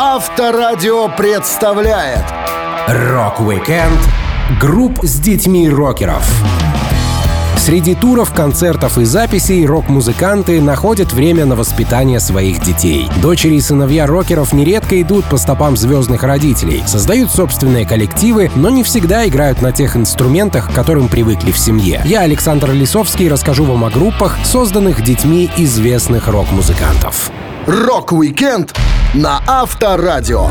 Авторадио представляет Рок-викенд групп с детьми рокеров. Среди туров, концертов и записей рок-музыканты находят время на воспитание своих детей. Дочери и сыновья рокеров нередко идут по стопам звездных родителей, создают собственные коллективы, но не всегда играют на тех инструментах, к которым привыкли в семье. Я, Александр Лисовский, расскажу вам о группах, созданных детьми известных рок-музыкантов. Рок-викенд на Авторадио.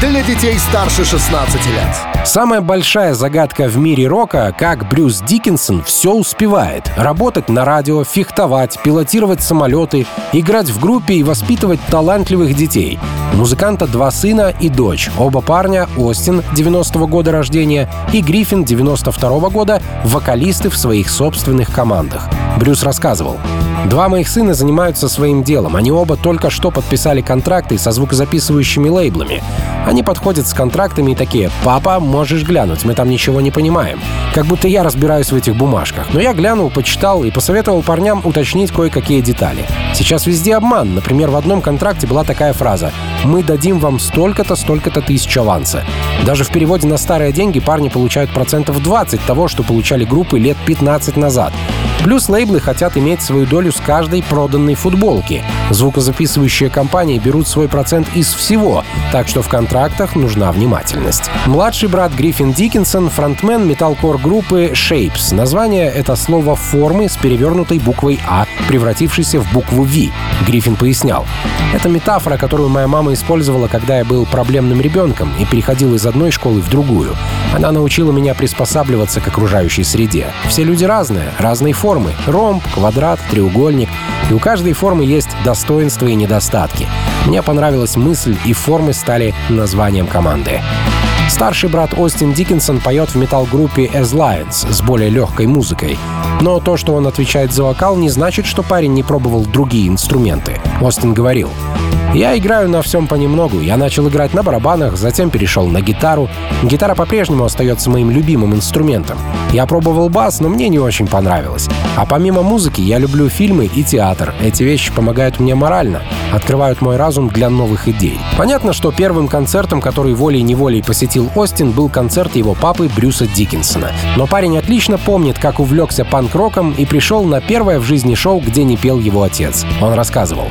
Для детей старше 16 лет. Самая большая загадка в мире рока, как Брюс Диккенсон все успевает. Работать на радио, фехтовать, пилотировать самолеты, играть в группе и воспитывать талантливых детей. У музыканта два сына и дочь. Оба парня, Остин, 90-го года рождения, и Гриффин, 92-го года, вокалисты в своих собственных командах. Брюс рассказывал. Два моих сына занимаются своим делом. Они оба только что подписали контракты со звукозаписывающими лейблами. Они подходят с контрактами и такие «Папа, можешь глянуть, мы там ничего не понимаем». Как будто я разбираюсь в этих бумажках. Но я глянул, почитал и посоветовал парням уточнить кое-какие детали. Сейчас везде обман. Например, в одном контракте была такая фраза «Мы дадим вам столько-то, столько-то тысяч аванса». Даже в переводе на старые деньги парни получают процентов 20 того, что получали группы лет 15 назад. Плюс лейблы хотят иметь свою долю с каждой проданной футболки. Звукозаписывающие компании берут свой процент из всего, так что в контрактах нужна внимательность. Младший брат Гриффин Диккенсон — фронтмен металкор группы Shapes. Название — это слово формы с перевернутой буквой «А», превратившейся в букву «V». Гриффин пояснял. Это метафора, которую моя мама использовала, когда я был проблемным ребенком и переходил из одной школы в другую. Она научила меня приспосабливаться к окружающей среде. Все люди разные, разной формы. Ромб, квадрат, треугольник. И у каждой формы есть достоинства и недостатки. Мне понравилась мысль, и формы стали названием команды. Старший брат Остин Диккенсон поет в метал-группе As Lions с более легкой музыкой. Но то, что он отвечает за вокал, не значит, что парень не пробовал другие инструменты. Остин говорил, я играю на всем понемногу. Я начал играть на барабанах, затем перешел на гитару. Гитара по-прежнему остается моим любимым инструментом. Я пробовал бас, но мне не очень понравилось. А помимо музыки я люблю фильмы и театр. Эти вещи помогают мне морально, открывают мой разум для новых идей. Понятно, что первым концертом, который волей-неволей посетил Остин, был концерт его папы Брюса Диккенсона. Но парень отлично помнит, как увлекся панк-роком и пришел на первое в жизни шоу, где не пел его отец. Он рассказывал.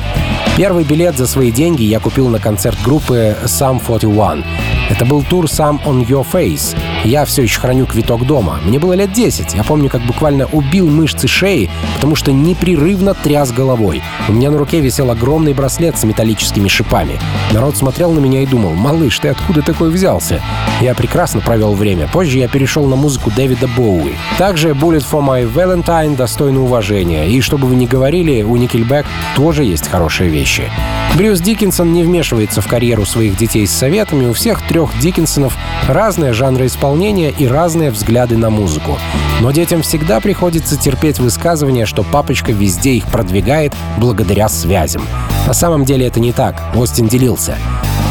Первый билет за свои деньги я купил на концерт группы Sum 41. Это был тур «Some on Your Face». Я все еще храню квиток дома. Мне было лет 10. Я помню, как буквально убил мышцы шеи, потому что непрерывно тряс головой. У меня на руке висел огромный браслет с металлическими шипами. Народ смотрел на меня и думал, «Малыш, ты откуда такой взялся?» Я прекрасно провел время. Позже я перешел на музыку Дэвида Боуи. Также «Bullet for My Valentine» достойна уважения. И чтобы вы не говорили, у Nickelback тоже есть хорошие вещи. Брюс Диккенсон не вмешивается в карьеру своих детей с советами. У всех трех Диккенсонов разные жанры исполнения и разные взгляды на музыку. Но детям всегда приходится терпеть высказывание, что папочка везде их продвигает благодаря связям. На самом деле это не так, Остин делился.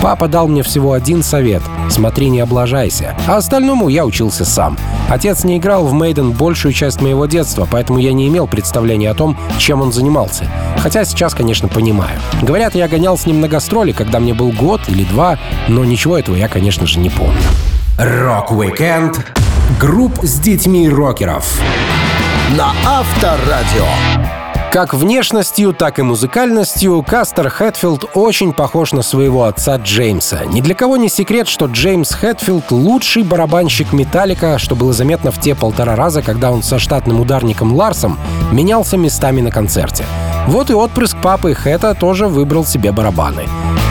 Папа дал мне всего один совет — смотри, не облажайся. А остальному я учился сам. Отец не играл в Мейден большую часть моего детства, поэтому я не имел представления о том, чем он занимался. Хотя сейчас, конечно, понимаю. Говорят, я гонял с ним на гастроли, когда мне был год или два, но ничего этого я, конечно же, не помню. Рок-викенд групп с детьми рокеров на Авторадио. Как внешностью, так и музыкальностью Кастер Хэтфилд очень похож на своего отца Джеймса. Ни для кого не секрет, что Джеймс Хэтфилд — лучший барабанщик Металлика, что было заметно в те полтора раза, когда он со штатным ударником Ларсом менялся местами на концерте. Вот и отпрыск папы Хэта тоже выбрал себе барабаны.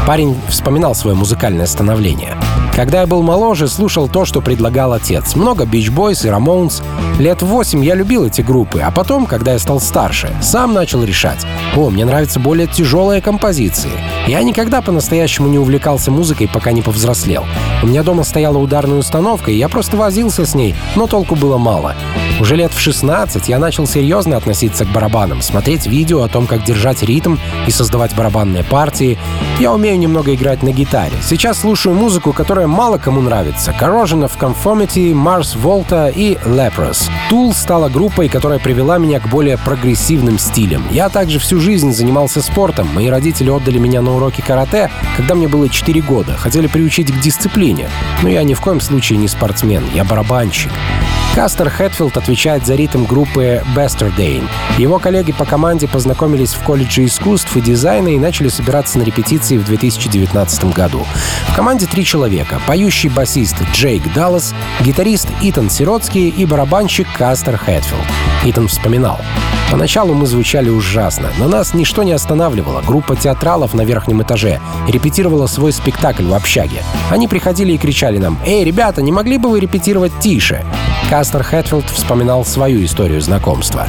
Парень вспоминал свое музыкальное становление. Когда я был моложе, слушал то, что предлагал отец. Много Beach Boys и Ramones. Лет восемь я любил эти группы, а потом, когда я стал старше, сам начал решать. О, мне нравятся более тяжелые композиции. Я никогда по-настоящему не увлекался музыкой, пока не повзрослел. У меня дома стояла ударная установка, и я просто возился с ней, но толку было мало. Уже лет в 16 я начал серьезно относиться к барабанам, смотреть видео о том, как держать ритм и создавать барабанные партии. Я умею немного играть на гитаре. Сейчас слушаю музыку, которая которая мало кому нравится. Corrosion of Conformity, Mars Volta и Leprous. Tool стала группой, которая привела меня к более прогрессивным стилям. Я также всю жизнь занимался спортом. Мои родители отдали меня на уроки карате, когда мне было 4 года. Хотели приучить к дисциплине. Но я ни в коем случае не спортсмен, я барабанщик. Кастер Хэтфилд отвечает за ритм группы Bastardain. Его коллеги по команде познакомились в колледже искусств и дизайна и начали собираться на репетиции в 2019 году. В команде три человека — поющий басист Джейк Даллас, гитарист Итан Сиротский и барабанщик Кастер Хэтфилд. Итан вспоминал. Поначалу мы звучали ужасно, но нас ничто не останавливало. Группа театралов на верхнем этаже репетировала свой спектакль в общаге. Они приходили и кричали нам «Эй, ребята, не могли бы вы репетировать тише?» Кастер Хэтфилд вспоминал свою историю знакомства.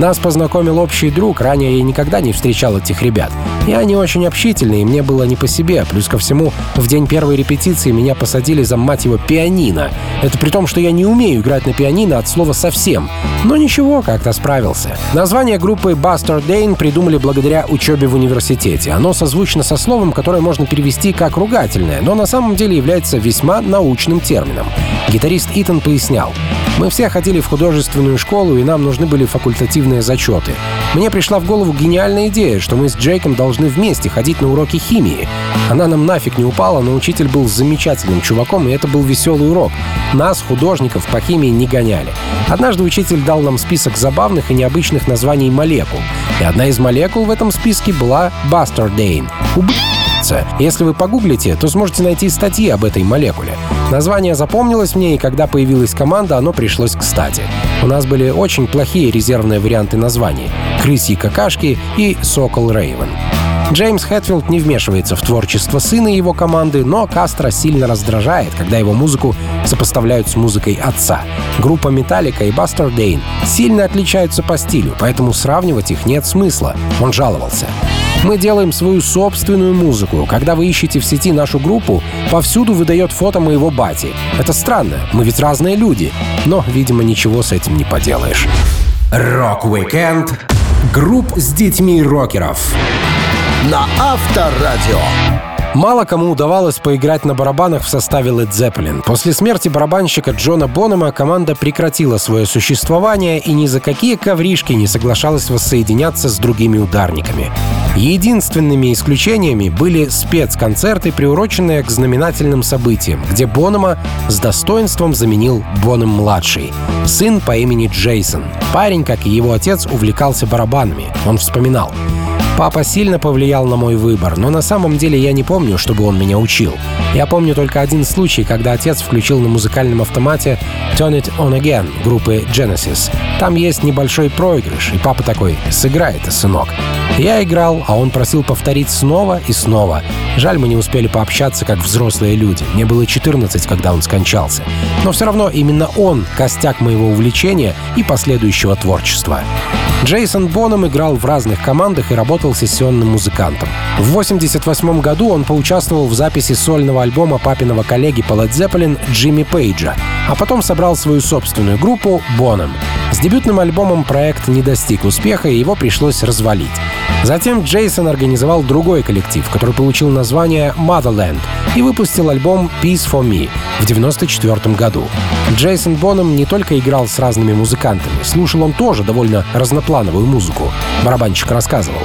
Нас познакомил общий друг, ранее я никогда не встречал этих ребят. И они очень общительные, и мне было не по себе. Плюс ко всему, в день первой репетиции меня посадили за, мать его, пианино. Это при том, что я не умею играть на пианино от слова совсем. Но ничего, как-то справился. Название группы Buster Dane придумали благодаря учебе в университете. Оно созвучно со словом, которое можно перевести как ругательное, но на самом деле является весьма научным термином. Гитарист Итан пояснял. Мы все ходили в художественную школу, и нам нужны были факультативные зачеты. Мне пришла в голову гениальная идея, что мы с Джейком должны вместе ходить на уроки химии. Она нам нафиг не упала, но учитель был замечательным чуваком, и это был веселый урок. Нас, художников, по химии не гоняли. Однажды учитель дал нам список забавных и необычных названий молекул. И одна из молекул в этом списке была Bastardain. Убийца. Если вы погуглите, то сможете найти статьи об этой молекуле. Название запомнилось мне, и когда появилась команда, оно пришлось кстати. У нас были очень плохие резервные варианты названий — «Крысьи какашки» и «Сокол Рейвен». Джеймс Хэтфилд не вмешивается в творчество сына и его команды, но Кастро сильно раздражает, когда его музыку сопоставляют с музыкой отца. Группа Металлика и Бастер Дейн сильно отличаются по стилю, поэтому сравнивать их нет смысла. Он жаловался. Мы делаем свою собственную музыку. Когда вы ищете в сети нашу группу, повсюду выдает фото моего бати. Это странно, мы ведь разные люди. Но, видимо, ничего с этим не поделаешь. Рок-викенд групп с детьми рокеров. На Авторадио. Мало кому удавалось поиграть на барабанах в составе Led Zeppelin. После смерти барабанщика Джона Бонома команда прекратила свое существование и ни за какие коврижки не соглашалась воссоединяться с другими ударниками. Единственными исключениями были спецконцерты, приуроченные к знаменательным событиям, где Бонома с достоинством заменил Боном-младший, сын по имени Джейсон. Парень, как и его отец, увлекался барабанами. Он вспоминал. Папа сильно повлиял на мой выбор, но на самом деле я не помню, чтобы он меня учил. Я помню только один случай, когда отец включил на музыкальном автомате Turn It On Again группы Genesis. Там есть небольшой проигрыш, и папа такой «Сыграй это, сынок». Я играл, а он просил повторить снова и снова. Жаль, мы не успели пообщаться как взрослые люди. Мне было 14, когда он скончался. Но все равно именно он — костяк моего увлечения и последующего творчества. Джейсон Боном играл в разных командах и работал сессионным музыкантом. В 1988 году он поучаствовал в записи сольного альбома папиного коллеги по Led Zeppelin Джимми Пейджа, а потом собрал свою собственную группу Боном. С дебютным альбомом проект не достиг успеха, и его пришлось развалить. Затем Джейсон организовал другой коллектив, который получил название Motherland и выпустил альбом Peace for Me в 1994 году. Джейсон Боном не только играл с разными музыкантами, слушал он тоже довольно разноплановую музыку. Барабанщик рассказывал.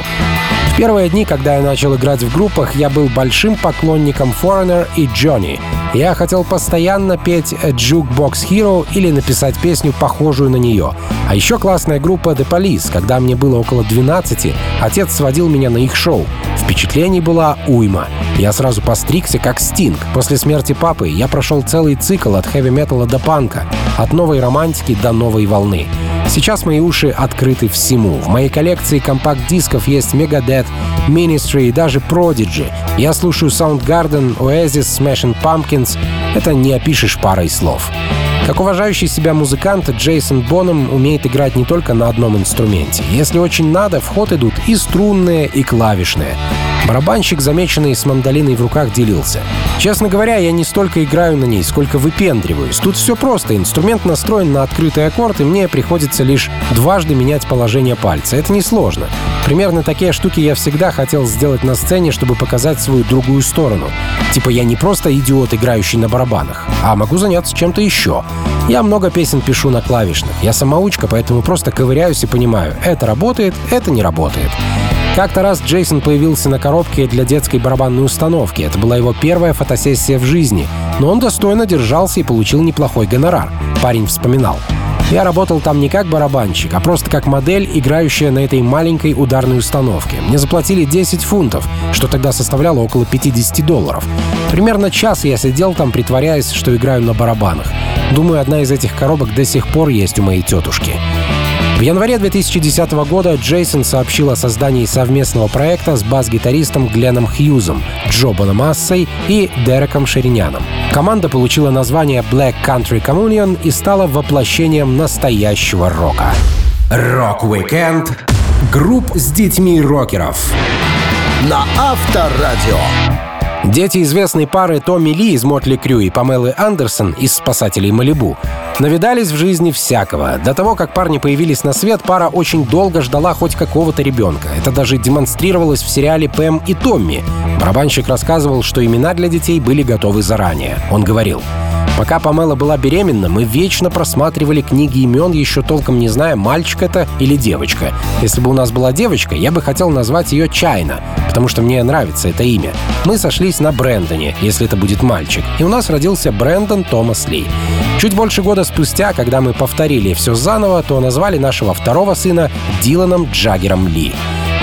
В первые дни, когда я начал играть в группах, я был большим поклонником Foreigner и Johnny. Я хотел постоянно петь Jukebox Hero или написать песню, похожую на нее. А еще классная группа The Police. Когда мне было около 12, отец сводил меня на их шоу. Впечатлений была уйма. Я сразу постригся, как Стинг. После смерти папы я прошел целый цикл от хэви-металла до панка, от новой романтики до новой волны. Сейчас мои уши открыты всему. В моей коллекции компакт-дисков есть Megadeth, Ministry и даже Prodigy. Я слушаю Soundgarden, Oasis, Smashing Pumpkins. Это не опишешь парой слов. Как уважающий себя музыкант, Джейсон Боном умеет играть не только на одном инструменте. Если очень надо, в ход идут и струнные, и клавишные. Барабанщик, замеченный с мандолиной в руках, делился. Честно говоря, я не столько играю на ней, сколько выпендриваюсь. Тут все просто. Инструмент настроен на открытый аккорд, и мне приходится лишь дважды менять положение пальца. Это несложно. Примерно такие штуки я всегда хотел сделать на сцене, чтобы показать свою другую сторону. Типа я не просто идиот, играющий на барабанах, а могу заняться чем-то еще. Я много песен пишу на клавишных. Я самоучка, поэтому просто ковыряюсь и понимаю, это работает, это не работает. Как-то раз Джейсон появился на коробке для детской барабанной установки. Это была его первая фотосессия в жизни. Но он достойно держался и получил неплохой гонорар. Парень вспоминал. Я работал там не как барабанщик, а просто как модель, играющая на этой маленькой ударной установке. Мне заплатили 10 фунтов, что тогда составляло около 50 долларов. Примерно час я сидел там, притворяясь, что играю на барабанах. Думаю, одна из этих коробок до сих пор есть у моей тетушки. В январе 2010 года Джейсон сообщил о создании совместного проекта с бас-гитаристом Гленном Хьюзом, Джо Бономассой и Дереком Шириняном. Команда получила название Black Country Communion и стала воплощением настоящего рока. Рок-викенд групп с детьми рокеров. На Авторадио. Дети известной пары Томми Ли из Mötley Crüe и Памелы Андерсон из «Спасателей Малибу» навидались в жизни всякого. До того, как парни появились на свет, пара очень долго ждала хоть какого-то ребенка. Это даже демонстрировалось в сериале «Пэм и Томми». Барабанщик рассказывал, что имена для детей были готовы заранее. Он говорил, Пока Памела была беременна, мы вечно просматривали книги имен, еще толком не зная, мальчик это или девочка. Если бы у нас была девочка, я бы хотел назвать ее Чайна, потому что мне нравится это имя. Мы сошлись на Брэндоне, если это будет мальчик, и у нас родился Брэндон Томас Ли. Чуть больше года спустя, когда мы повторили все заново, то назвали нашего второго сына Диланом Джаггером Ли.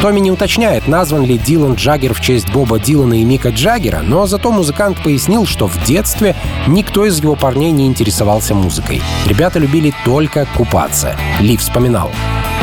Томми не уточняет, назван ли Дилан Джаггер в честь Боба Дилана и Мика Джаггера, но зато музыкант пояснил, что в детстве никто из его парней не интересовался музыкой. Ребята любили только купаться. Ли вспоминал.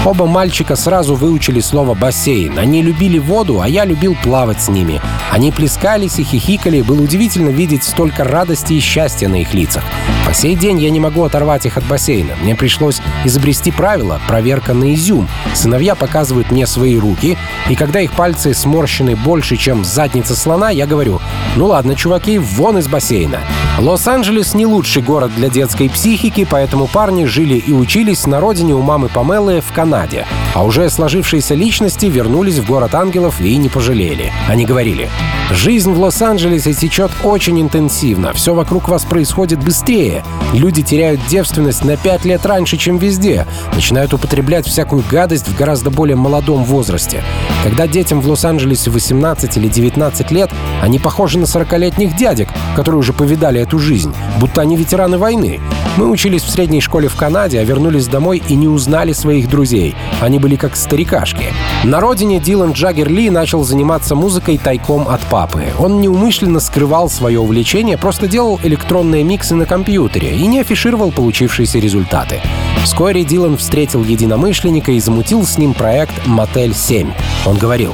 Оба мальчика сразу выучили слово «бассейн». Они любили воду, а я любил плавать с ними. Они плескались и хихикали, было удивительно видеть столько радости и счастья на их лицах. По сей день я не могу оторвать их от бассейна. Мне пришлось изобрести правило — проверка на изюм. Сыновья показывают мне свои руки, и когда их пальцы сморщены больше, чем задница слона, я говорю «Ну ладно, чуваки, вон из бассейна». Лос-Анджелес не лучший город для детской психики, поэтому парни жили и учились на родине у мамы Памелы в Канаде. А уже сложившиеся личности вернулись в город ангелов и не пожалели. Они говорили, «Жизнь в Лос-Анджелесе течет очень интенсивно, все вокруг вас происходит быстрее. Люди теряют девственность на пять лет раньше, чем везде, начинают употреблять всякую гадость в гораздо более молодом возрасте. Когда детям в Лос-Анджелесе 18 или 19 лет, они похожи на 40-летних дядек, которые уже повидали эту жизнь, будто они ветераны войны. Мы учились в средней школе в Канаде, а вернулись домой и не узнали своих друзей. Они были как старикашки. На родине Дилан Джаггер Ли начал заниматься музыкой тайком от папы. Он неумышленно скрывал свое увлечение, просто делал электронные миксы на компьютере и не афишировал получившиеся результаты. Вскоре Дилан встретил единомышленника и замутил с ним проект «Мотель 7». Он говорил,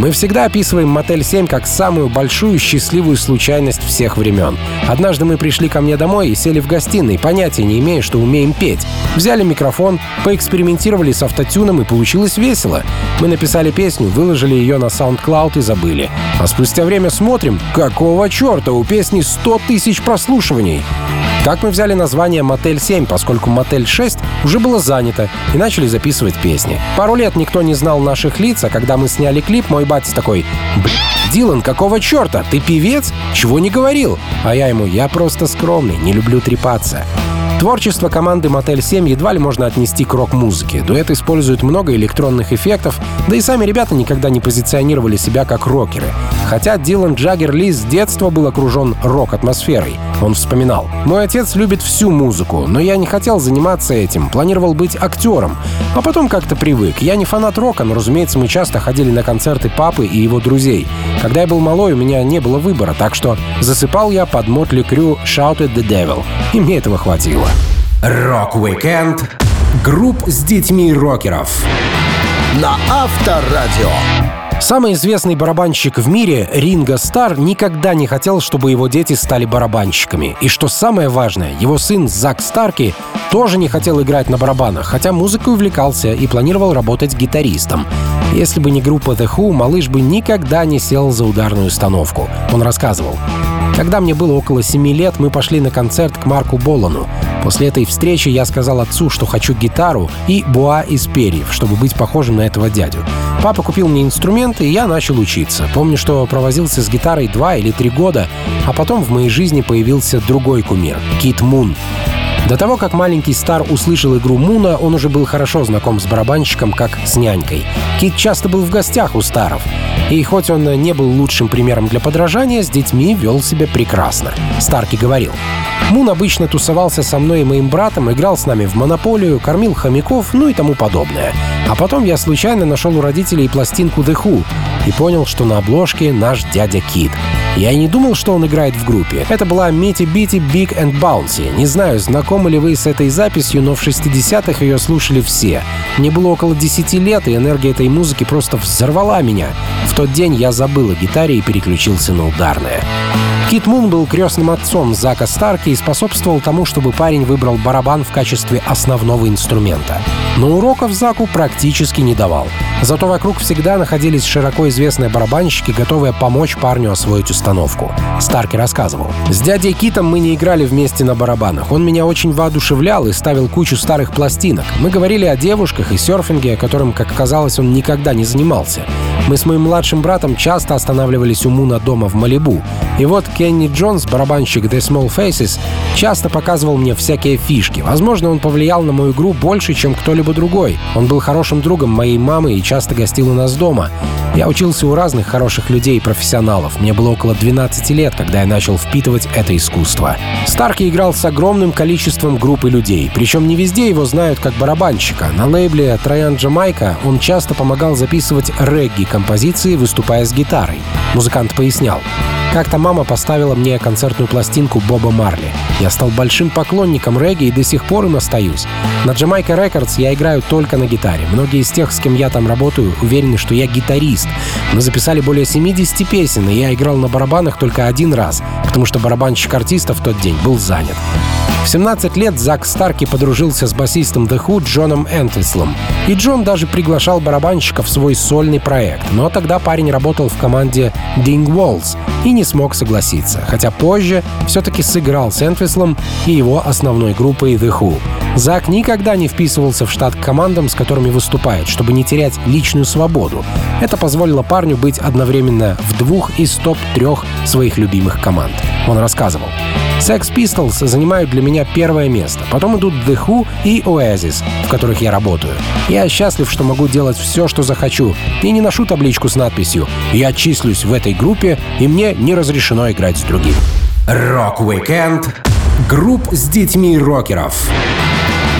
мы всегда описываем «Мотель 7» как самую большую счастливую случайность всех времен. Однажды мы пришли ко мне домой и сели в гостиной, понятия не имея, что умеем петь. Взяли микрофон, поэкспериментировали с автотюном и получилось весело. Мы написали песню, выложили ее на SoundCloud и забыли. А спустя время смотрим, какого черта, у песни 100 тысяч прослушиваний. Так мы взяли название «Мотель 7», поскольку «Мотель 6» уже было занято, и начали записывать песни. Пару лет никто не знал наших лиц, а когда мы сняли клип, мой батя такой «Блин, Дилан, какого черта? Ты певец? Чего не говорил?» А я ему «Я просто скромный, не люблю трепаться». Творчество команды Мотель 7 едва ли можно отнести к рок-музыке. Дуэт использует много электронных эффектов, да и сами ребята никогда не позиционировали себя как рокеры. Хотя Дилан Джаггер Ли с детства был окружен рок-атмосферой. Он вспоминал. «Мой отец любит всю музыку, но я не хотел заниматься этим, планировал быть актером. А потом как-то привык. Я не фанат рока, но, разумеется, мы часто ходили на концерты папы и его друзей. Когда я был малой, у меня не было выбора, так что засыпал я под Mötley Crüe «Shout at the Devil», и мне этого хватило. Рок-викенд групп с детьми рокеров. На Авторадио. Самый известный барабанщик в мире, Ринго Стар, никогда не хотел, чтобы его дети стали барабанщиками. И что самое важное, его сын Зак Старки тоже не хотел играть на барабанах, хотя музыкой увлекался и планировал работать гитаристом. Если бы не группа The Who, малыш бы никогда не сел за ударную установку. Он рассказывал. Когда мне было около семи лет, мы пошли на концерт к Марку Болану. После этой встречи я сказал отцу, что хочу гитару и буа из перьев, чтобы быть похожим на этого дядю. Папа купил мне инструменты, и я начал учиться. Помню, что провозился с гитарой два или три года, а потом в моей жизни появился другой кумир — Кит Мун. До того, как маленький Стар услышал игру Муна, он уже был хорошо знаком с барабанщиком, как с нянькой. Кит часто был в гостях у Старов. И хоть он не был лучшим примером для подражания, с детьми вел себя прекрасно. Старки говорил. Мун обычно тусовался со мной и моим братом, играл с нами в монополию, кормил хомяков, ну и тому подобное. А потом я случайно нашел у родителей пластинку The Who и понял, что на обложке наш дядя Кит. Я не думал, что он играет в группе. Это была Мити Бити Big and Bouncy. Не знаю, знакомы ли вы с этой записью, но в 60-х ее слушали все. Мне было около 10 лет, и энергия этой музыки просто взорвала меня. В тот день я забыл о гитаре и переключился на ударное. Кит Мун был крестным отцом Зака Старки и способствовал тому, чтобы парень выбрал барабан в качестве основного инструмента. Но уроков Заку практически не давал. Зато вокруг всегда находились широко известные барабанщики, готовые помочь парню освоить установку. Старки рассказывал. «С дядей Китом мы не играли вместе на барабанах. Он меня очень воодушевлял и ставил кучу старых пластинок. Мы говорили о девушках и серфинге, которым, как казалось, он никогда не занимался. Мы с моим младшим братом часто останавливались у Муна дома в Малибу. И вот Кенни Джонс, барабанщик The Small Faces, часто показывал мне всякие фишки. Возможно, он повлиял на мою игру больше, чем кто-либо другой. Он был хорошим другом моей мамы и часто гостил у нас дома. Я учился у разных хороших людей и профессионалов. Мне было около 12 лет, когда я начал впитывать это искусство. Старки играл с огромным количеством группы людей. Причем не везде его знают как барабанщика. На лейбле Троян Джамайка он часто помогал записывать регги-композиции, выступая с гитарой. Музыкант пояснял. Как-то мама поставила мне концертную пластинку Боба Марли. Я стал большим поклонником регги и до сих пор им остаюсь. На Jamaica Records я играю только на гитаре. Многие из тех, с кем я там работаю, уверены, что я гитарист. Мы записали более 70 песен, и я играл на барабанах только один раз, потому что барабанщик артиста в тот день был занят. В 17 лет Зак Старки подружился с басистом The Who Джоном Энтвислом. И Джон даже приглашал барабанщика в свой сольный проект. Но тогда парень работал в команде Ding Walls и не смог согласиться. Хотя позже все-таки сыграл с Энтвислом и его основной группой The Who. Зак никогда не вписывался в штат к командам, с которыми выступает, чтобы не терять личную свободу. Это позволило парню быть одновременно в двух из топ-трех своих любимых команд. Он рассказывал. Sex Pistols занимают для меня первое место. Потом идут The Who и Oasis, в которых я работаю. Я счастлив, что могу делать все, что захочу, и не ношу табличку с надписью «Я числюсь в этой группе, и мне не разрешено играть с другим». Рок-викенд групп с детьми рокеров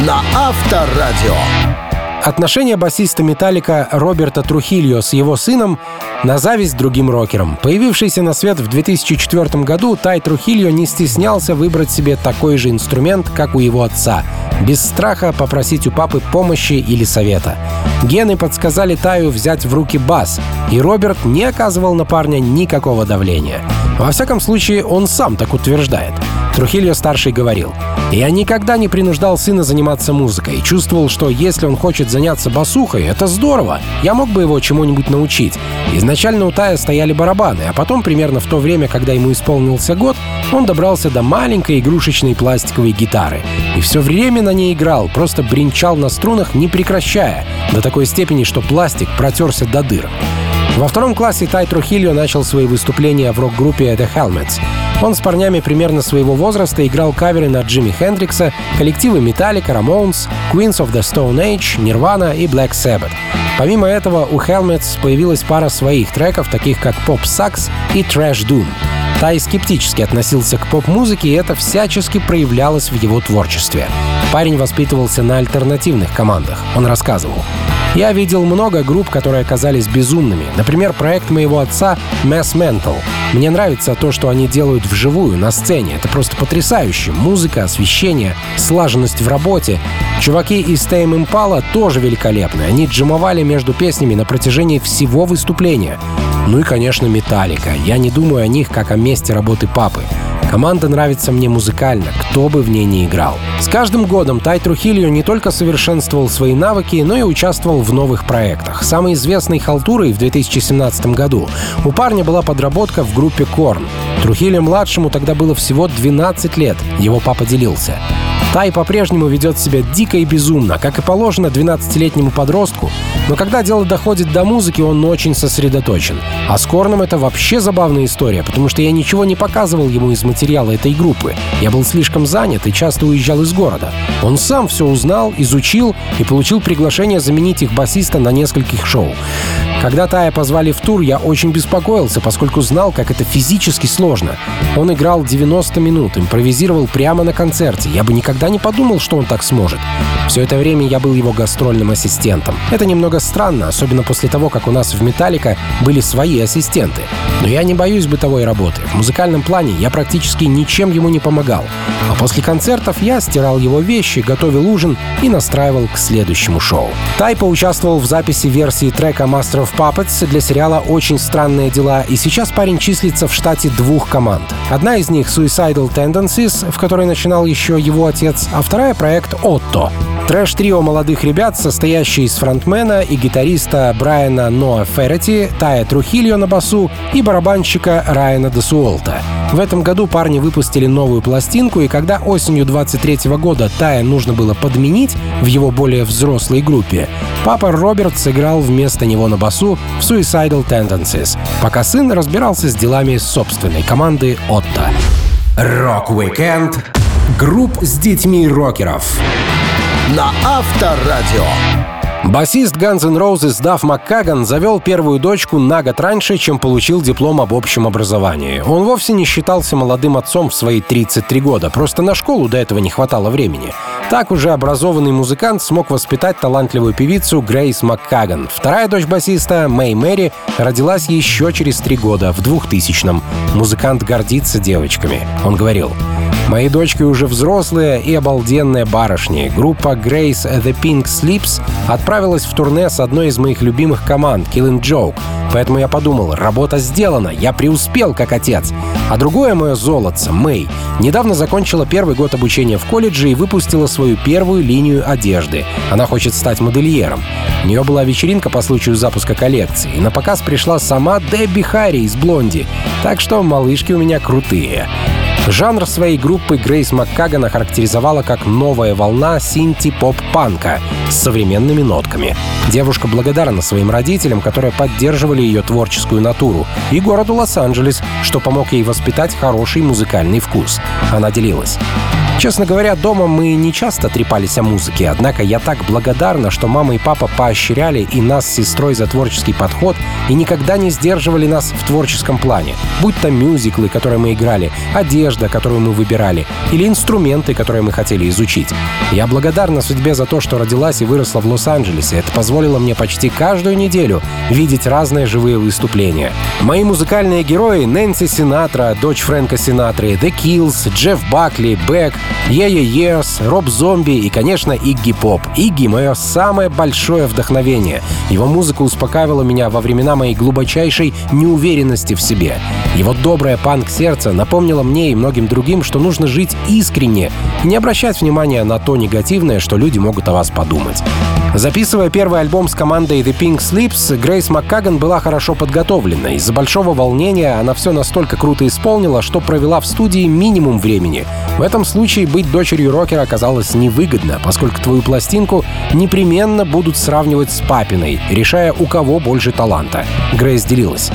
на Авторадио. Отношения басиста Металлика Роберта Трухильо с его сыном на зависть другим рокерам. Появившийся на свет в 2004 году, Тай Трухильо не стеснялся выбрать себе такой же инструмент, как у его отца, без страха попросить у папы помощи или совета. Гены подсказали Таю взять в руки бас, и Роберт не оказывал на парня никакого давления. Во всяком случае, он сам так утверждает. Трухильо-старший говорил, «Я никогда не принуждал сына заниматься музыкой чувствовал, что если он хочет заняться басухой, это здорово. Я мог бы его чему-нибудь научить. Изначально у Тая стояли барабаны, а потом, примерно в то время, когда ему исполнился год, он добрался до маленькой игрушечной пластиковой гитары. И все время на ней играл, просто бренчал на струнах, не прекращая, до такой степени, что пластик протерся до дыр. Во втором классе Тай Трухильо начал свои выступления в рок-группе The Helmets. Он с парнями примерно своего возраста играл каверы на Джимми Хендрикса, коллективы Metallica, Ramones, Queens of the Stone Age, Nirvana и Black Sabbath. Помимо этого, у Helmets появилась пара своих треков, таких как Pop Sucks и Trash Doom. Тай скептически относился к поп-музыке, и это всячески проявлялось в его творчестве. Парень воспитывался на альтернативных командах. Он рассказывал. Я видел много групп, которые оказались безумными. Например, проект моего отца Mass Mental. Мне нравится то, что они делают вживую, на сцене. Это просто потрясающе. Музыка, освещение, слаженность в работе. Чуваки из Tame Impala тоже великолепны. Они джимовали между песнями на протяжении всего выступления. Ну и, конечно, Металлика. Я не думаю о них как о месте работы папы. Команда нравится мне музыкально, кто бы в ней не играл. С каждым годом Тай Трухильо не только совершенствовал свои навыки, но и участвовал в новых проектах. Самой известной халтурой в 2017 году у парня была подработка в группе Корн. Трухильо-младшему тогда было всего 12 лет, его папа делился. Тай по-прежнему ведет себя дико и безумно, как и положено 12-летнему подростку, но когда дело доходит до музыки, он очень сосредоточен. А с Корном это вообще забавная история, потому что я ничего не показывал ему из материала этой группы. Я был слишком занят и часто уезжал из города. Он сам все узнал, изучил и получил приглашение заменить их басиста на нескольких шоу. Когда Тая позвали в тур, я очень беспокоился, поскольку знал, как это физически сложно. Он играл 90 минут, импровизировал прямо на концерте. Я бы никогда не подумал, что он так сможет. Все это время я был его гастрольным ассистентом. Это немного странно, особенно после того, как у нас в «Металлика» были свои ассистенты. Но я не боюсь бытовой работы. В музыкальном плане я практически ничем ему не помогал. А после концертов я стирал его вещи, готовил ужин и настраивал к следующему шоу. Тай поучаствовал в записи версии трека Master of Puppets для сериала «Очень странные дела», и сейчас парень числится в штате двух команд. Одна из них — Suicidal Tendencies, в которой начинал еще его отец, а вторая — проект «Отто». Трэш-трио молодых ребят, состоящий из фронтмена и гитариста Брайана Ноа Феррети, Тая Трухильо на басу и барабанщика Райана Десуолта. В этом году парни выпустили новую пластинку, и когда осенью 23 года Тая нужно было подменить в его более взрослой группе, папа Роберт сыграл вместо него на басу в Suicidal Tendencies, пока сын разбирался с делами собственной команды Отто. Рок-викенд групп с детьми рокеров на Авторадио. Басист Guns N' Roses Дафф Маккаган завел первую дочку на год раньше, чем получил диплом об общем образовании. Он вовсе не считался молодым отцом в свои 33 года, просто на школу до этого не хватало времени. Так уже образованный музыкант смог воспитать талантливую певицу Грейс Маккаган. Вторая дочь басиста, Мэй Мэри, родилась еще через три года, в 2000-м. Музыкант гордится девочками. Он говорил, Мои дочки уже взрослые и обалденные барышни. Группа Grace The Pink Sleeps отправилась в турне с одной из моих любимых команд Killing Joke. Поэтому я подумал, работа сделана, я преуспел как отец. А другое мое золотце, Мэй, недавно закончила первый год обучения в колледже и выпустила свою первую линию одежды. Она хочет стать модельером. У нее была вечеринка по случаю запуска коллекции, и на показ пришла сама Дебби Харри из «Блонди». Так что малышки у меня крутые. Жанр своей группы Грейс МакКаган охарактеризовала как новая волна синти-поп-панка с современными нотками. Девушка благодарна своим родителям, которые поддерживали ее творческую натуру, и городу Лос-Анджелес, что помог ей воспитать хороший музыкальный вкус. Она делилась. Честно говоря, дома мы не часто трепались о музыке, однако я так благодарна, что мама и папа поощряли и нас с сестрой за творческий подход и никогда не сдерживали нас в творческом плане. Будь то мюзиклы, которые мы играли, одежда, которую мы выбирали, или инструменты, которые мы хотели изучить. Я благодарна судьбе за то, что родилась и выросла в Лос-Анджелесе. Это позволило мне почти каждую неделю видеть разные живые выступления. Мои музыкальные герои — Нэнси Синатра, дочь Фрэнка Синатры, The Kills, Джефф Бакли, Бэк, Years, Роб Зомби и, конечно, Игги Поп. Игги — мое самое большое вдохновение. Его музыка успокаивала меня во времена моей глубочайшей неуверенности в себе. Его доброе панк-сердце напомнило мне и многим другим, что нужно жить искренне и не обращать внимания на то негативное, что люди могут о вас подумать. Записывая первый альбом с командой The Pink Slips, Грейс Маккаган была хорошо подготовлена. Из-за большого волнения она все настолько круто исполнила, что провела в студии минимум времени. В этом случае быть дочерью рокера оказалось невыгодно, поскольку твою пластинку непременно будут сравнивать с папиной, решая, у кого больше таланта. Грейс делилась.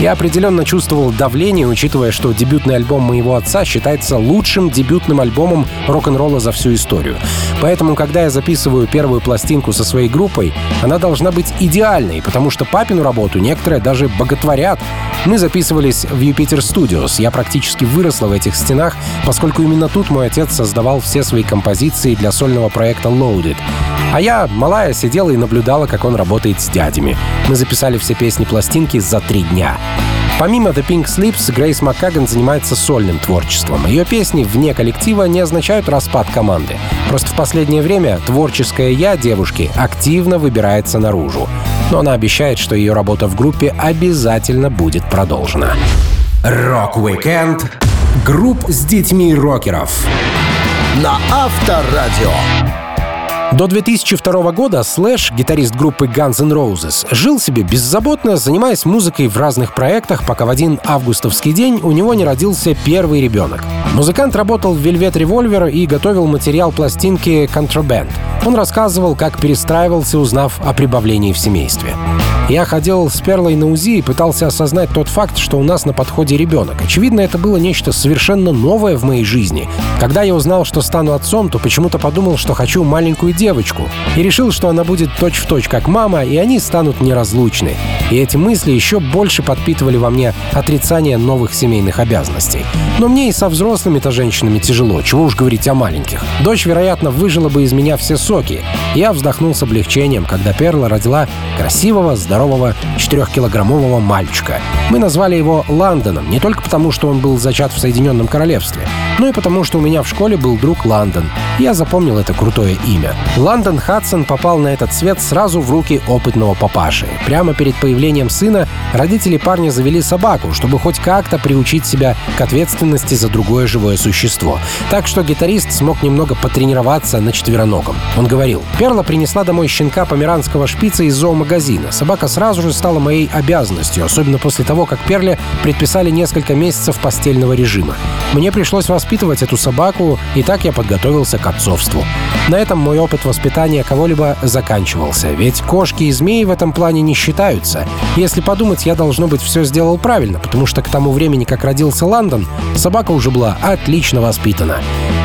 Я определенно чувствовал давление, учитывая, что дебютный альбом моего отца считается лучшим дебютным альбомом рок-н-ролла за всю историю. Поэтому, когда я записываю первую пластинку со своей группой, она должна быть идеальной, потому что папину работу некоторые даже боготворят. Мы записывались в Юпитер Studios. Я практически выросла в этих стенах, поскольку именно тут мой отец создавал все свои композиции для сольного проекта Loaded. А я, малая, сидела и наблюдала, как он работает с дядями. Мы записали все песни пластинки за три дня. Помимо The Pink Slips, Грейс МакКаган занимается сольным творчеством. Ее песни вне коллектива не означают распад команды. Просто в последнее время творческое «я» девушки активно выбирается наружу. Но она обещает, что ее работа в группе обязательно будет продолжена. Рок-викенд групп с детьми рокеров на Авторадио. До 2002 года Слэш, гитарист группы Guns N' Roses, жил себе беззаботно, занимаясь музыкой в разных проектах, пока в один августовский день у него не родился первый ребенок. Музыкант работал в Velvet Revolver и готовил материал пластинки Contraband. Он рассказывал, как перестраивался, узнав о прибавлении в семействе. Я ходил с Перлой на УЗИ и пытался осознать тот факт, что у нас на подходе ребенок. Очевидно, это было нечто совершенно новое в моей жизни. Когда я узнал, что стану отцом, то почему-то подумал, что хочу маленькую девочку. И решил, что она будет точь-в-точь точь как мама, и они станут неразлучны. И эти мысли еще больше подпитывали во мне отрицание новых семейных обязанностей. Но мне и со взрослыми-то женщинами тяжело, чего уж говорить о маленьких. Дочь, вероятно, выжила бы из меня все соки. Я вздохнул с облегчением, когда Перла родила красивого, здорового здорового четырехкилограммового мальчика. Мы назвали его Лондоном не только потому, что он был зачат в Соединенном Королевстве, но и потому, что у меня в школе был друг Лондон. Я запомнил это крутое имя. Лондон Хадсон попал на этот свет сразу в руки опытного папаши. Прямо перед появлением сына родители парня завели собаку, чтобы хоть как-то приучить себя к ответственности за другое живое существо. Так что гитарист смог немного потренироваться на четвероногом. Он говорил, «Перла принесла домой щенка померанского шпица из зоомагазина. Собака сразу же стала моей обязанностью, особенно после того, как Перле предписали несколько месяцев постельного режима. Мне пришлось воспитывать эту собаку, и так я подготовился к отцовству. На этом мой опыт воспитания кого-либо заканчивался, ведь кошки и змеи в этом плане не считаются. Если подумать, я, должно быть, все сделал правильно, потому что к тому времени, как родился Лондон, собака уже была отлично воспитана.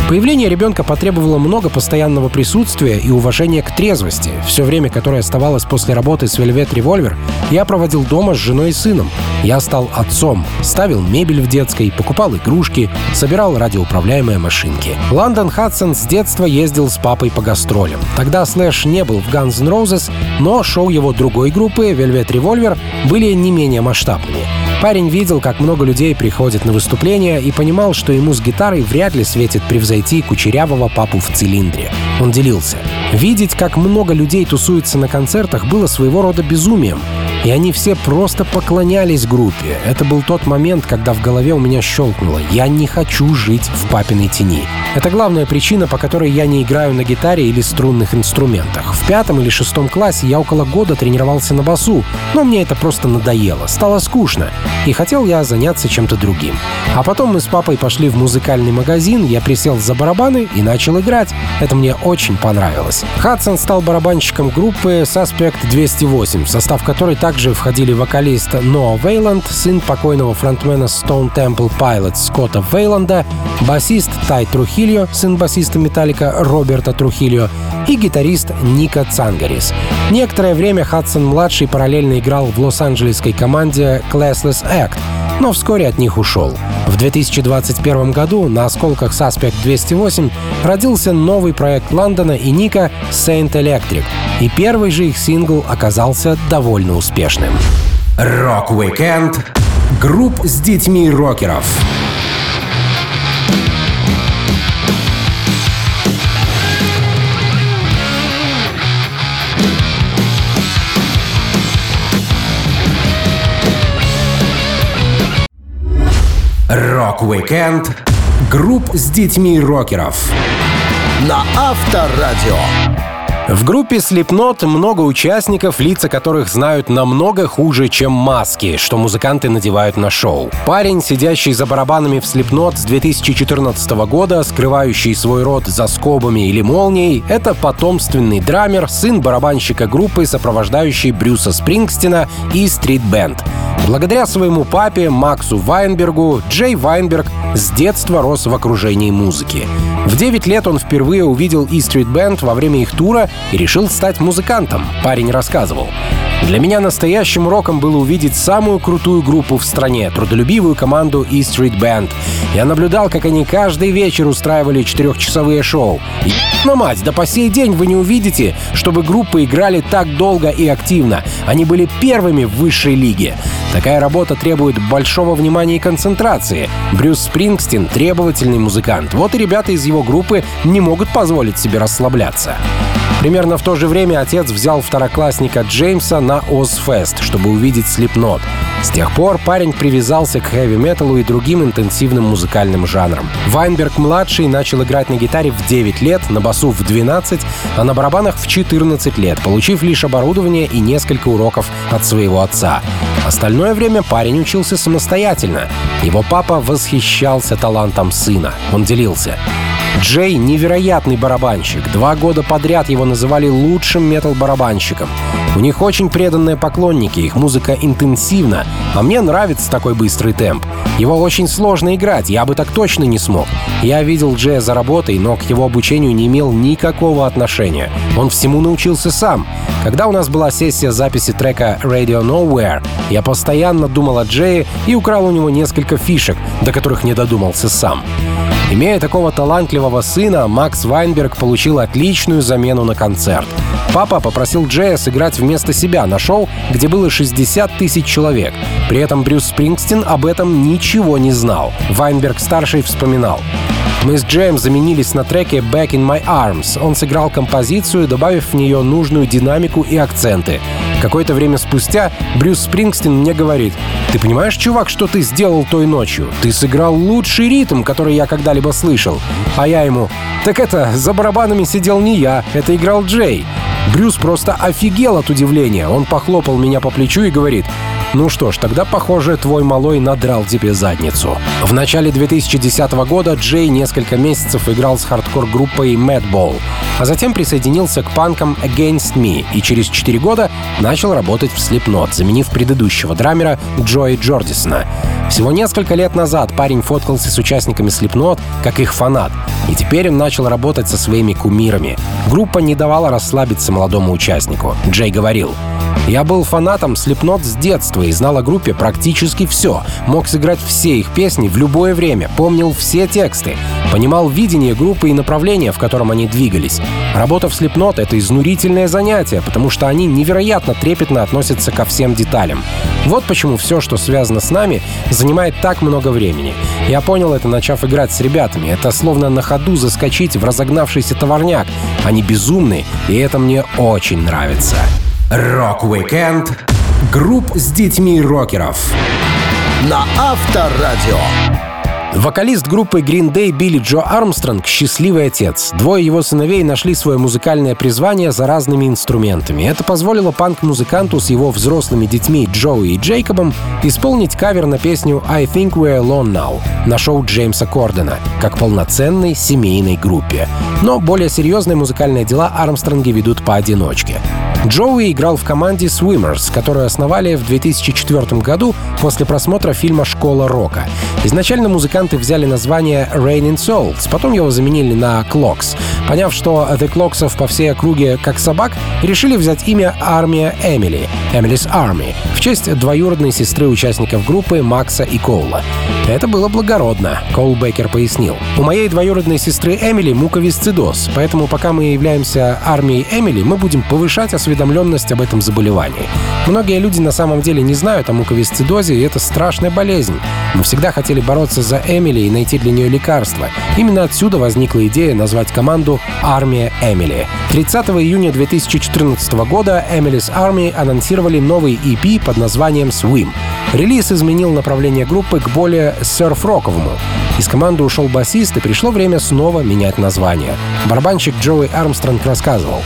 Появление ребенка потребовало много постоянного присутствия и уважения к трезвости. Все время, которое оставалось после работы с Velvet Revolver, я проводил дома с женой и сыном. Я стал отцом, ставил мебель в детской, покупал игрушки, собирал радиоуправляемые машинки. Лондон Хадсон с детства ездил с папой по гастролям. Тогда Слэш не был в Guns N' Roses, но шоу его другой группы Velvet Revolver были не менее масштабными. Парень видел, как много людей приходит на выступления и понимал, что ему с гитарой вряд ли светит превзойти кучерявого папу в цилиндре. Он делился. Видеть, как много людей тусуется на концертах, было своего рода безумием. И они все просто поклонялись группе. Это был тот момент, когда в голове у меня щелкнуло «Я не хочу жить в папиной тени». Это главная причина, по которой я не играю на гитаре или струнных инструментах. В пятом или шестом классе я около года тренировался на басу, но мне это просто надоело, стало скучно, и хотел я заняться чем-то другим. А потом мы с папой пошли в музыкальный магазин, я присел за барабаны и начал играть. Это мне очень понравилось. Хадсон стал барабанщиком группы Suspect 208, в состав которой также входили вокалист Ноа Вейланд, сын покойного фронтмена Stone Temple Pilots Скотта Вейланда, басист Тай Трухи Трухильо, сын басиста Металлика Роберта Трухильо, и гитарист Ник Цангарис. Некоторое время Хадсон-младший параллельно играл в лос-анджелесской команде Classless Act, но вскоре от них ушел. В 2021 году на осколках Suspect 208 родился новый проект Лондона и Ника Saint Electric, и первый же их сингл оказался довольно успешным. Рок-викенд групп с детьми рокеров. Рок-викенд групп с детьми рокеров на Авторадио. В группе Slipknot много участников, лица которых знают намного хуже, чем маски, что музыканты надевают на шоу. Парень, сидящий за барабанами в Slipknot с 2014 года, скрывающий свой рот за скобами или молнией, это потомственный драмер, сын барабанщика группы, сопровождающий Брюса Спрингстина и Street Band. Благодаря своему папе Максу Вайнбергу Джей Вайнберг с детства рос в окружении музыки. В 9 лет он впервые увидел E Street Band во время их тура и решил стать музыкантом, парень рассказывал. Для меня настоящим роком было увидеть самую крутую группу в стране, трудолюбивую команду E Street Band. Я наблюдал, как они каждый вечер устраивали четырехчасовые шоу. Но мать, да по сей день вы не увидите, чтобы группы играли так долго и активно. Они были первыми в высшей лиге. Такая работа требует большого внимания и концентрации. Брюс Спрингстин — требовательный музыкант. Вот и ребята из его группы не могут позволить себе расслабляться. Примерно в то же время отец взял второклассника Джеймса на Озфест, чтобы увидеть Слепнот. С тех пор парень привязался к хэви-металу и другим интенсивным музыкальным жанрам. Вайнберг-младший начал играть на гитаре в 9 лет, на басу в 12, а на барабанах в 14 лет, получив лишь оборудование и несколько уроков от своего отца. Остальное время парень учился самостоятельно. Его папа восхищался талантом сына. Он делился. Джей — невероятный барабанщик. Два года подряд его называли лучшим метал-барабанщиком. У них очень преданные поклонники, их музыка интенсивна, а мне нравится такой быстрый темп. Его очень сложно играть, я бы так точно не смог. Я видел Джея за работой, но к его обучению не имел никакого отношения. Он всему научился сам. Когда у нас была сессия записи трека Radio Nowhere, я постоянно думал о Джее и украл у него несколько фишек, до которых не додумался сам. Имея такого талантливого сына, Макс Вайнберг получил отличную замену на концерт. Папа попросил Джея сыграть вместо себя на шоу, где было 60 тысяч человек. При этом Брюс Спрингстин об этом ничего не знал. Вайнберг-старший вспоминал. Мы с Джеем заменились на треке «Back in My Arms». Он сыграл композицию, добавив в нее нужную динамику и акценты. Какое-то время спустя Брюс Спрингстин мне говорит, «Ты понимаешь, чувак, что ты сделал той ночью? Ты сыграл лучший ритм, который я когда-либо слышал». А я ему, «Так это, за барабанами сидел не я, это играл Джей». Брюс просто офигел от удивления. Он похлопал меня по плечу и говорит, ну что ж, тогда, похоже, твой малой надрал тебе задницу. В начале 2010 года Джей несколько месяцев играл с хардкор-группой Madball, а затем присоединился к панкам Against Me и через 4 года начал работать в Slipknot, заменив предыдущего драмера Джои Джордисона. Всего несколько лет назад парень фоткался с участниками Slipknot как их фанат, и теперь он начал работать со своими кумирами. Группа не давала расслабиться молодому участнику. Джей говорил, я был фанатом Slipknot с детства и знал о группе практически все. Мог сыграть все их песни в любое время, помнил все тексты, понимал видение группы и направление, в котором они двигались. Работа в Slipknot — это изнурительное занятие, потому что они невероятно трепетно относятся ко всем деталям. Вот почему все, что связано с нами, занимает так много времени. Я понял это, начав играть с ребятами. Это словно на ходу заскочить в разогнавшийся товарняк. Они безумны, и это мне очень нравится. Рок-викенд групп с детьми рокеров. На Авторадио. Вокалист группы Green Day Билли Джо Армстронг — счастливый отец. Двое его сыновей нашли свое музыкальное призвание за разными инструментами. Это позволило панк-музыканту с его взрослыми детьми Джоуи и Джейкобом исполнить кавер на песню «I Think We're Alone Now» на шоу Джеймса Кордена, как полноценной семейной группе. Но более серьезные музыкальные дела Армстронги ведут поодиночке. Джоуи играл в команде Swimmers, которую основали в 2004 году после просмотра фильма «Школа рока». Изначально музыканты взяли название Raining Souls, потом его заменили на Clocks. Поняв, что The Clocksов по всей округе как собак, решили взять имя Армия Эмили, Emily's Army, в честь двоюродной сестры участников группы Макса и Коула. Это было благородно, Коул Бейкер пояснил. У моей двоюродной сестры Эмили муковисцидоз, поэтому пока мы являемся армией Эмили, мы будем повышать осведомленность об этом заболевании. Многие люди на самом деле не знают о муковисцидозе, и это страшная болезнь. Мы всегда хотели бороться за Эмили и найти для нее лекарство. Именно отсюда возникла идея назвать команду «Армия Эмили». 30 июня 2014 года Emily's Army анонсировали новый EP под названием «Swim». Релиз изменил направление группы к более серф-роковому. Из команды ушел басист, и пришло время снова менять название. Барабанщик Джоуи Армстронг рассказывал.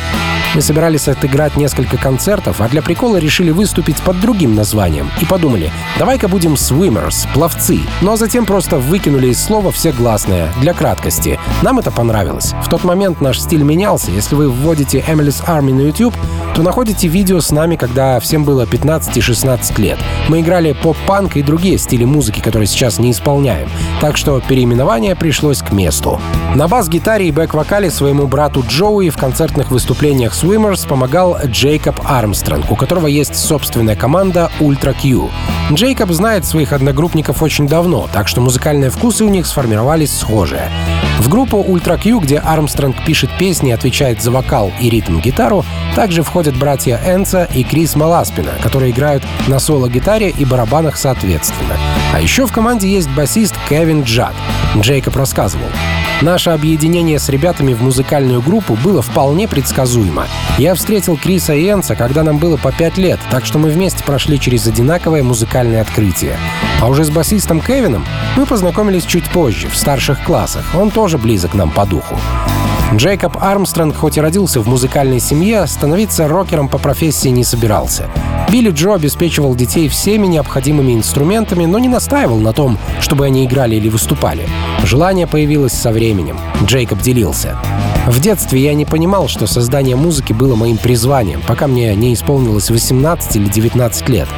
Мы собирались отыграть несколько концертов, а для прикола решили выступить под другим названием. И подумали, давай-ка будем swimmers, пловцы. Но затем просто выкинули из слова все гласные, для краткости. Нам это понравилось. В тот момент наш стиль менялся. Если вы вводите Emily's Army на YouTube, то находите видео с нами, когда всем было 15 и 16 лет. Мы играли поп-панк и другие стили музыки, которые сейчас не исполняем. Так что переименование пришлось к месту. На бас-гитаре и бэк-вокале своему брату Джоуи в концертных выступлениях Swimmers помогал Джейкоб Армстронг, у которого есть собственная команда Ultra Q. Джейкоб знает своих одногруппников очень давно, так что музыкальные вкусы у них сформировались схожие. В группу Ultra Q, где Армстронг пишет песни отвечает за вокал и ритм-гитару, также входят братья Энца и Крис Маласпина, которые играют на соло-гитаре и барабанах соответственно. А еще в команде есть басист Кевин Джад. Джейкоб рассказывал. Наше объединение с ребятами в музыкальную группу было вполне предсказуемо. Я встретил Криса и Энса, когда нам было по пять лет, так что мы вместе прошли через одинаковое музыкальное открытие. А уже с басистом Кевином мы познакомились чуть позже, в старших классах. Он тоже близок нам по духу. Джейкоб Армстронг, хоть и родился в музыкальной семье, становиться рокером по профессии не собирался. Билли Джо обеспечивал детей всеми необходимыми инструментами, но не настаивал на том, чтобы они играли или выступали. Желание появилось со временем. Джейкоб делился. В детстве я не понимал, что создание музыки было моим призванием, пока мне не исполнилось 18 или 19 лет.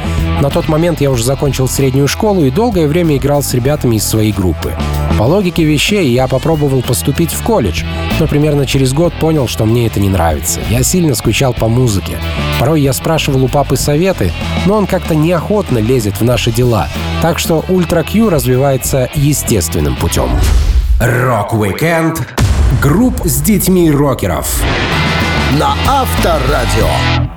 На тот момент я уже закончил среднюю школу и долгое время играл с ребятами из своей группы. По логике вещей я попробовал поступить в колледж, но примерно через год понял, что мне это не нравится. Я сильно скучал по музыке. Порой я спрашивал у папы советы, но он как-то неохотно лезет в наши дела. Так что Ultra Q развивается естественным путем. Рок-викенд групп с детьми рокеров На Авторадио.